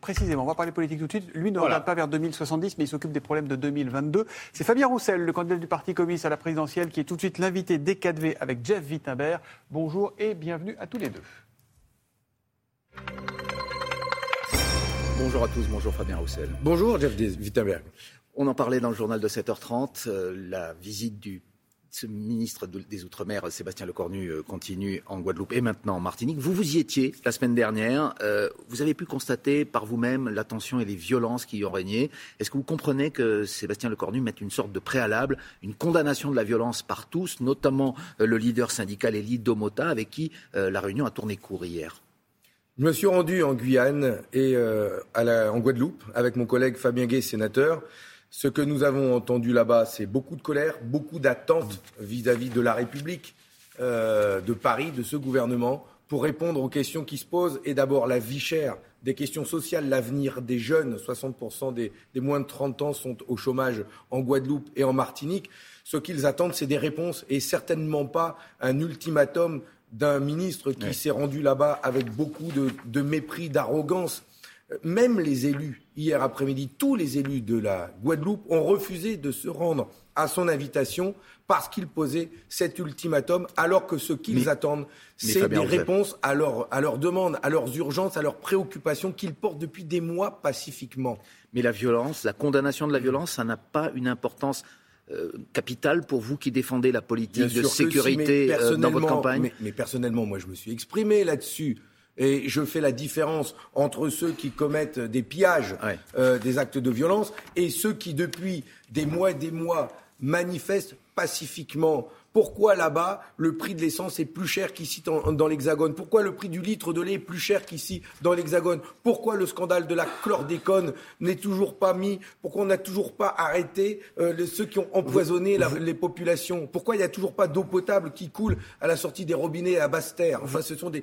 précisément. On va parler politique tout de suite. Lui ne regarde pas vers 2070, mais il s'occupe des problèmes de 2022. C'est Fabien Roussel, le candidat du Parti communiste à la présidentielle, qui est tout de suite l'invité des 4V avec Jeff Wittenberg. Bonjour et bienvenue à tous les deux. Bonjour à tous, bonjour Fabien Roussel. Bonjour Jeff Wittenberg. On en parlait dans le journal de 7h30, euh, la visite du ministre des Outre-mer, Sébastien Lecornu, euh, continue en Guadeloupe et maintenant en Martinique. Vous vous y étiez la semaine dernière. Euh, vous avez pu constater par vous-même la tension et les violences qui y ont régné. Est-ce que vous comprenez que Sébastien Lecornu mette une sorte de préalable, une condamnation de la violence par tous, notamment le leader syndical Elie Domota, avec qui la réunion a tourné court hier? Je me suis rendu en Guyane et en Guadeloupe avec mon collègue Fabien Gay, sénateur. Ce que nous avons entendu là-bas, c'est beaucoup de colère, beaucoup d'attentes vis-à-vis de la République, euh, de Paris, de ce gouvernement, pour répondre aux questions qui se posent. Et d'abord, la vie chère, des questions sociales, l'avenir des jeunes. 60% des, des, moins de 30 ans sont au chômage en Guadeloupe et en Martinique. Ce qu'ils attendent, c'est des réponses et certainement pas un ultimatum d'un ministre qui s'est rendu là-bas avec beaucoup de, de mépris, d'arrogance même les élus, hier après-midi, tous les élus de la Guadeloupe ont refusé de se rendre à son invitation parce qu'il posait cet ultimatum, alors que ce qu'ils attendent, c'est des réponses à, à leurs demandes, à leurs urgences, à leurs préoccupations qu'ils portent depuis des mois pacifiquement. Mais la violence, la condamnation de la violence, ça n'a pas une importance euh, capitale pour vous qui défendez la politique de sécurité euh, dans votre campagne mais personnellement, moi, je me suis exprimé là-dessus. Et je fais la différence entre ceux qui commettent des pillages, euh, des actes de violence, et ceux qui, depuis des mois et des mois, manifestent pacifiquement pourquoi là-bas, le prix de l'essence est plus cher qu'ici dans, l'Hexagone? Pourquoi le prix du litre de lait est plus cher qu'ici dans l'Hexagone? Pourquoi le scandale de la chlordécone n'est toujours pas mis? Pourquoi on n'a toujours pas arrêté euh, ceux qui ont empoisonné les populations? Pourquoi il n'y a toujours pas d'eau potable qui coule à la sortie des robinets à Basse-Terre? Enfin, ce sont des,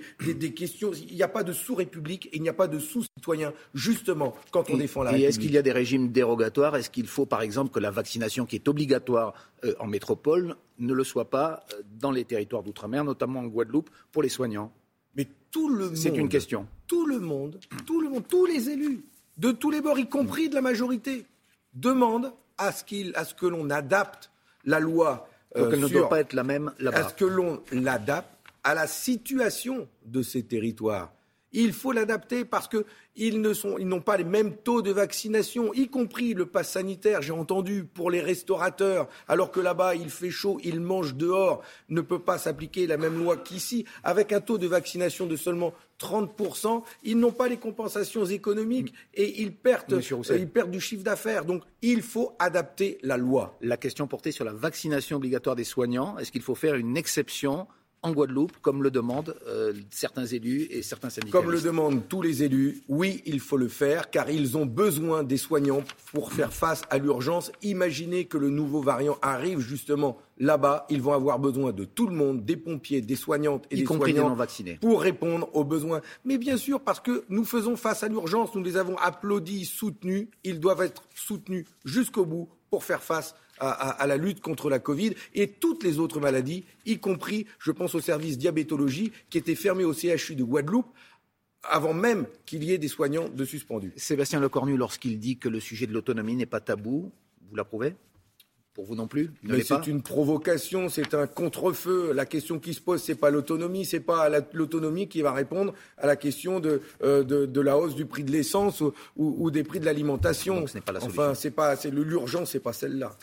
questions. Il n'y a pas de sous-république et il n'y a pas de sous-citoyen, justement, quand on défend la République. Et est-ce qu'il y a des régimes dérogatoires? Est-ce qu'il faut, par exemple, que la vaccination qui est obligatoire euh, en métropole ne le soit pas euh, dans les territoires d'outre-mer, notamment en Guadeloupe, pour les soignants Mais tout le monde. C'est une question. Tout le monde, tout le monde, tous les élus, de tous les bords, y compris de la majorité, demandent à ce, qu'il, à ce que l'on adapte la loi. Donc elle ne doit pas être la même là-bas. À ce que l'on l'adapte à la situation de ces territoires. Il faut l'adapter parce qu'ils n'ont pas les mêmes taux de vaccination, y compris le pass sanitaire, j'ai entendu, pour les restaurateurs, alors que là-bas il fait chaud, ils mangent dehors, ne peut pas s'appliquer la même loi qu'ici. Avec un taux de vaccination de seulement 30%, ils n'ont pas les compensations économiques et ils perdent, ils perdent du chiffre d'affaires. Donc il faut adapter la loi. La question portée sur la vaccination obligatoire des soignants, est-ce qu'il faut faire une exception en Guadeloupe, comme le demandent euh, certains élus et certains syndicats. Comme le demandent tous les élus, oui, il faut le faire, car ils ont besoin des soignants pour faire face à l'urgence. Imaginez que le nouveau variant arrive justement là-bas, ils vont avoir besoin de tout le monde, des pompiers, des soignantes et des soignants vaccinés. pour répondre aux besoins. Mais bien sûr, parce que nous faisons face à l'urgence, nous les avons applaudis, soutenus, ils doivent être soutenus jusqu'au bout pour faire face à, la lutte contre la Covid et toutes les autres maladies, y compris, je pense, au service diabétologie qui était fermé au CHU de Guadeloupe avant même qu'il y ait des soignants de suspendus. Sébastien Lecornu, lorsqu'il dit que le sujet de l'autonomie n'est pas tabou, vous l'approuvez? Pour vous non plus? Mais c'est une provocation, c'est un contre-feu. La question qui se pose, c'est pas l'autonomie, c'est pas l'autonomie qui va répondre à la question de, euh, de, la hausse du prix de l'essence ou, des prix de l'alimentation. Ce n'est pas la solution. Enfin, c'est pas, c'est l'urgence, c'est pas celle-là.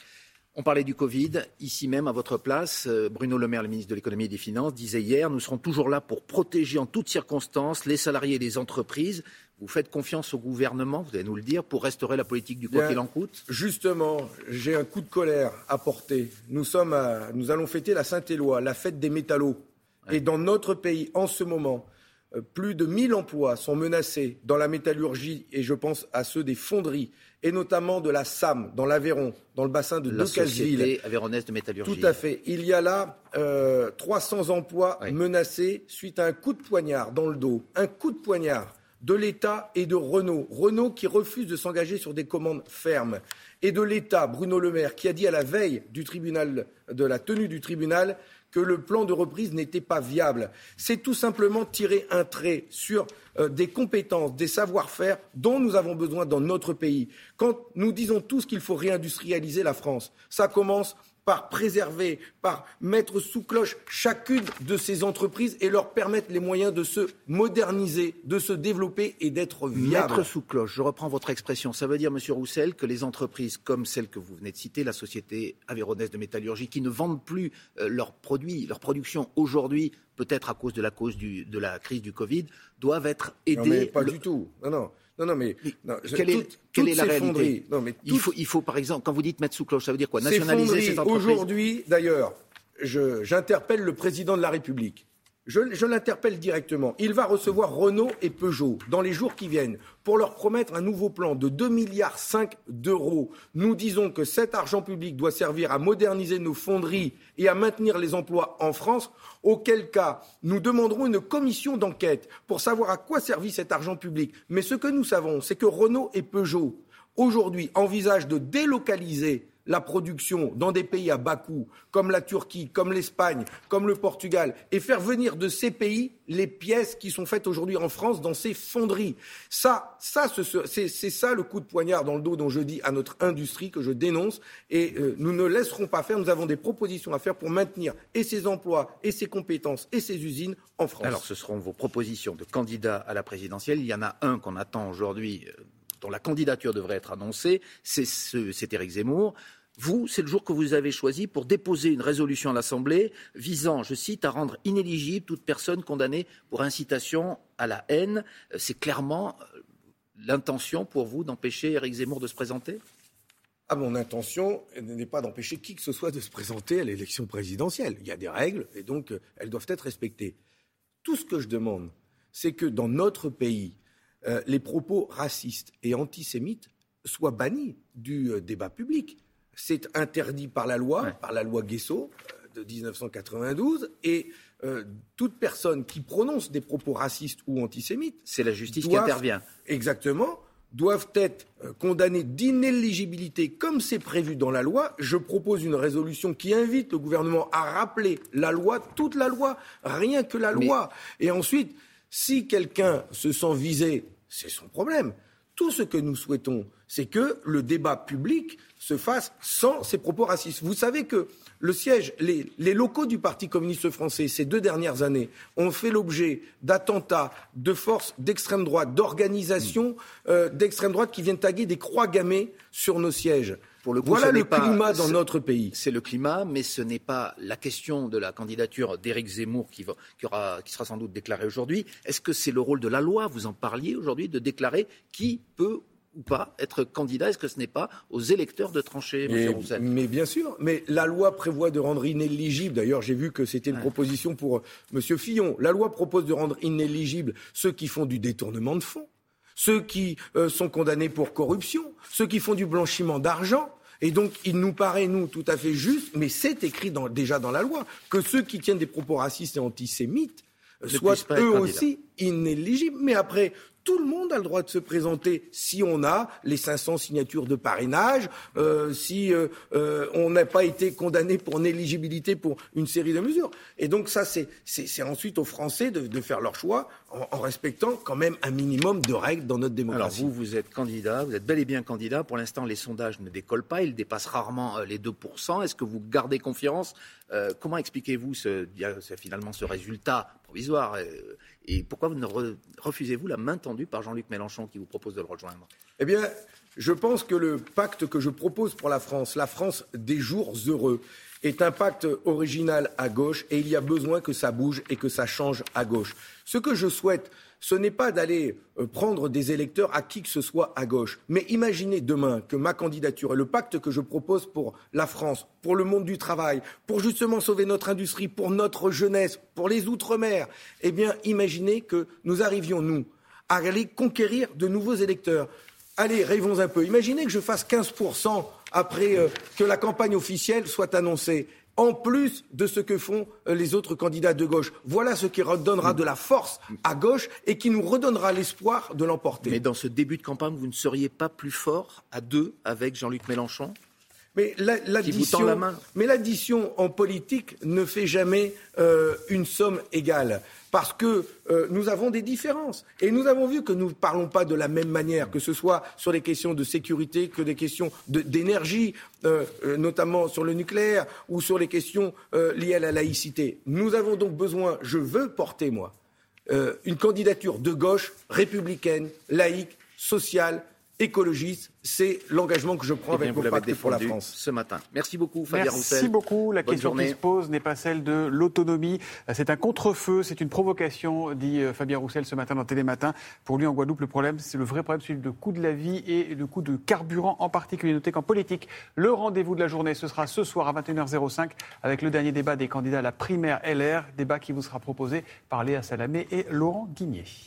On parlait du Covid. Ici même, à votre place, euh, Bruno Le Maire, le ministre de l'économie et des finances, disait hier Nous serons toujours là pour protéger en toutes circonstances les salariés et les entreprises. Vous faites confiance au gouvernement, vous allez nous le dire, pour restaurer la politique du quoi qu'il en coûte? Justement, j'ai un coup de colère à porter. Nous, sommes nous allons fêter la Saint-Éloi, la fête des métallos. Et dans notre pays, en ce moment, plus de 1000 emplois sont menacés dans la métallurgie, et je pense à ceux des fonderies et notamment de la SAM dans l'Aveyron, dans le bassin de Decazeville. Aveyronnaise de métallurgie. Tout à fait. Il y a là euh, 300 emplois menacés suite à un coup de poignard dans le dos. Un coup de poignard de l'État et de Renault. Renault qui refuse de s'engager sur des commandes fermes. Et de l'État, Bruno Le Maire, qui a dit à la veille du tribunal, de la tenue du tribunal, que le plan de reprise n'était pas viable. C'est tout simplement tirer un trait sur euh, des compétences, des savoir-faire dont nous avons besoin dans notre pays. Quand nous disons tous qu'il faut réindustrialiser la France, ça commence par préserver, par mettre sous cloche chacune de ces entreprises et leur permettre les moyens de se moderniser, de se développer et d'être viables. Mettre sous cloche, je reprends votre expression. Ça veut dire, Monsieur Roussel, que les entreprises comme celle que vous venez de citer, la société avéronaise de métallurgie, qui ne vendent plus euh, leurs produits, leur production aujourd'hui, peut-être à cause de la cause de la crise du Covid, doivent être aidées. Non, mais pas du tout. Non, non. Non, non, mais, quelle est, la réalité? non, mais il, faut, il faut, par exemple, quand vous dites mettre sous cloche, ça veut dire quoi? Nationaliser ces entreprises? Aujourd'hui, d'ailleurs, j'interpelle le président de la République. Je, l'interpelle directement. Il va recevoir Renault et Peugeot dans les jours qui viennent pour leur promettre un nouveau plan de 2,5 milliards d'euros. Nous disons que cet argent public doit servir à moderniser nos fonderies et à maintenir les emplois en France, auquel cas nous demanderons une commission d'enquête pour savoir à quoi servit cet argent public. Mais ce que nous savons, c'est que Renault et Peugeot, aujourd'hui, envisagent de délocaliser la production dans des pays à bas coût, comme la Turquie, comme l'Espagne, comme le Portugal, et faire venir de ces pays les pièces qui sont faites aujourd'hui en France dans ces fonderies. Ça, ça c'est ça le coup de poignard dans le dos dont je dis à notre industrie que je dénonce, et euh, nous ne laisserons pas faire. Nous avons des propositions à faire pour maintenir et ces emplois, et ces compétences, et ces usines en France. Alors, ce seront vos propositions de candidats à la présidentielle. Il y en a un qu'on attend aujourd'hui euh, dont la candidature devrait être annoncée, c'est Éric Zemmour. Vous, c'est le jour que vous avez choisi pour déposer une résolution à l'Assemblée visant, je cite, à rendre inéligible toute personne condamnée pour incitation à la haine. C'est clairement euh, l'intention pour vous d'empêcher Éric Zemmour de se présenter? Ah, mon intention n'est pas d'empêcher qui que ce soit de se présenter à l'élection présidentielle. Il y a des règles et donc euh, elles doivent être respectées. Tout ce que je demande, c'est que dans notre pays, euh, les propos racistes et antisémites soient bannis du débat public c'est interdit par la loi, par la loi Guesso euh, de 1992, et euh, toute personne qui prononce des propos racistes ou antisémites, c'est la justice qui intervient. Exactement, doivent être euh, condamnées d'inéligibilité comme c'est prévu dans la loi. Je propose une résolution qui invite le gouvernement à rappeler la loi, toute la loi, rien que la loi. Et ensuite, si quelqu'un se sent visé, c'est son problème. Tout ce que nous souhaitons, c'est que le débat public se fasse sans ces propos racistes. Vous savez que le siège, les, locaux du Parti communiste français ces deux dernières années ont fait l'objet d'attentats de forces d'extrême droite, d'organisations euh, d'extrême droite qui viennent taguer des croix gammées sur nos sièges. Pour le voilà le climat dans notre pays. C'est le climat, mais ce n'est pas la question de la candidature d'Éric Zemmour qui, qui, qui sera sans doute déclarée aujourd'hui. Est-ce que c'est le rôle de la loi, vous en parliez aujourd'hui, de déclarer qui peut ou pas être candidat? Est-ce que ce n'est pas aux électeurs de trancher, M. Roussel? Mais bien sûr, mais la loi prévoit de rendre inéligible, d'ailleurs j'ai vu que c'était une proposition pour euh, M. Fillon, la loi propose de rendre inéligible ceux qui font du détournement de fonds, ceux qui euh, sont condamnés pour corruption, ceux qui font du blanchiment d'argent. Et donc, il nous paraît, nous, tout à fait juste, mais c'est écrit déjà dans la loi, que ceux qui tiennent des propos racistes et antisémites soient eux aussi inéligibles. Mais après, tout le monde a le droit de se présenter si on a les 500 signatures de parrainage, euh, si euh, euh, on n'a pas été condamné pour néligibilité pour une série de mesures. Et donc ça, c'est ensuite aux Français de, faire leur choix en, respectant quand même un minimum de règles dans notre démocratie. Alors vous, vous êtes candidat, vous êtes bel et bien candidat. Pour l'instant, les sondages ne décollent pas, ils dépassent rarement les 2%. Est-ce que vous gardez confiance Comment expliquez-vous ce, finalement ce résultat provisoire et pourquoi ne refusez-vous la main tendue par Jean-Luc Mélenchon qui vous propose de le rejoindre? Eh bien, je pense que le pacte que je propose pour la France, la France des jours heureux, est un pacte original à gauche et il y a besoin que ça bouge et que ça change à gauche. Ce que je souhaite, ce n'est pas d'aller euh, prendre des électeurs à qui que ce soit à gauche. Mais imaginez demain que ma candidature et le pacte que je propose pour la France, pour le monde du travail, pour justement sauver notre industrie, pour notre jeunesse, pour les Outre-mer, eh bien, imaginez que nous arrivions, nous, à aller conquérir de nouveaux électeurs. Allez, rêvons un peu. Imaginez que je fasse 15% après euh, que la campagne officielle soit annoncée en plus de ce que font euh, les autres candidats de gauche. Voilà ce qui redonnera de la force à gauche et qui nous redonnera l'espoir de l'emporter. Mais dans ce début de campagne, vous ne seriez pas plus fort à deux avec Jean-Luc Mélenchon? Mais l'addition, la, mais l'addition en politique ne fait jamais euh, une somme égale parce que euh, nous avons des différences. Et nous avons vu que nous ne parlons pas de la même manière, que ce soit sur les questions de sécurité, que des questions d'énergie, euh, notamment sur le nucléaire, ou sur les questions liées à la laïcité. Nous avons donc besoin, je veux porter, moi, une candidature de gauche, républicaine, laïque, sociale, écologiste. C'est l'engagement que je prends eh avec mon parti pour la France. Ce matin. Merci beaucoup, Fabien Roussel. Merci beaucoup. La question qui se pose n'est pas celle de l'autonomie. C'est un contre-feu, c'est une provocation, dit euh, Fabien Roussel ce matin dans Télématin. Pour lui, en Guadeloupe, le problème, c'est le vrai problème, celui du coût de la vie et le coût de carburant en particulier. Notez qu'en politique, le rendez-vous de la journée, ce sera ce soir à 21h05 avec le dernier débat des candidats à la primaire LR, débat qui vous sera proposé par Léa Salamé et Laurent Guigné.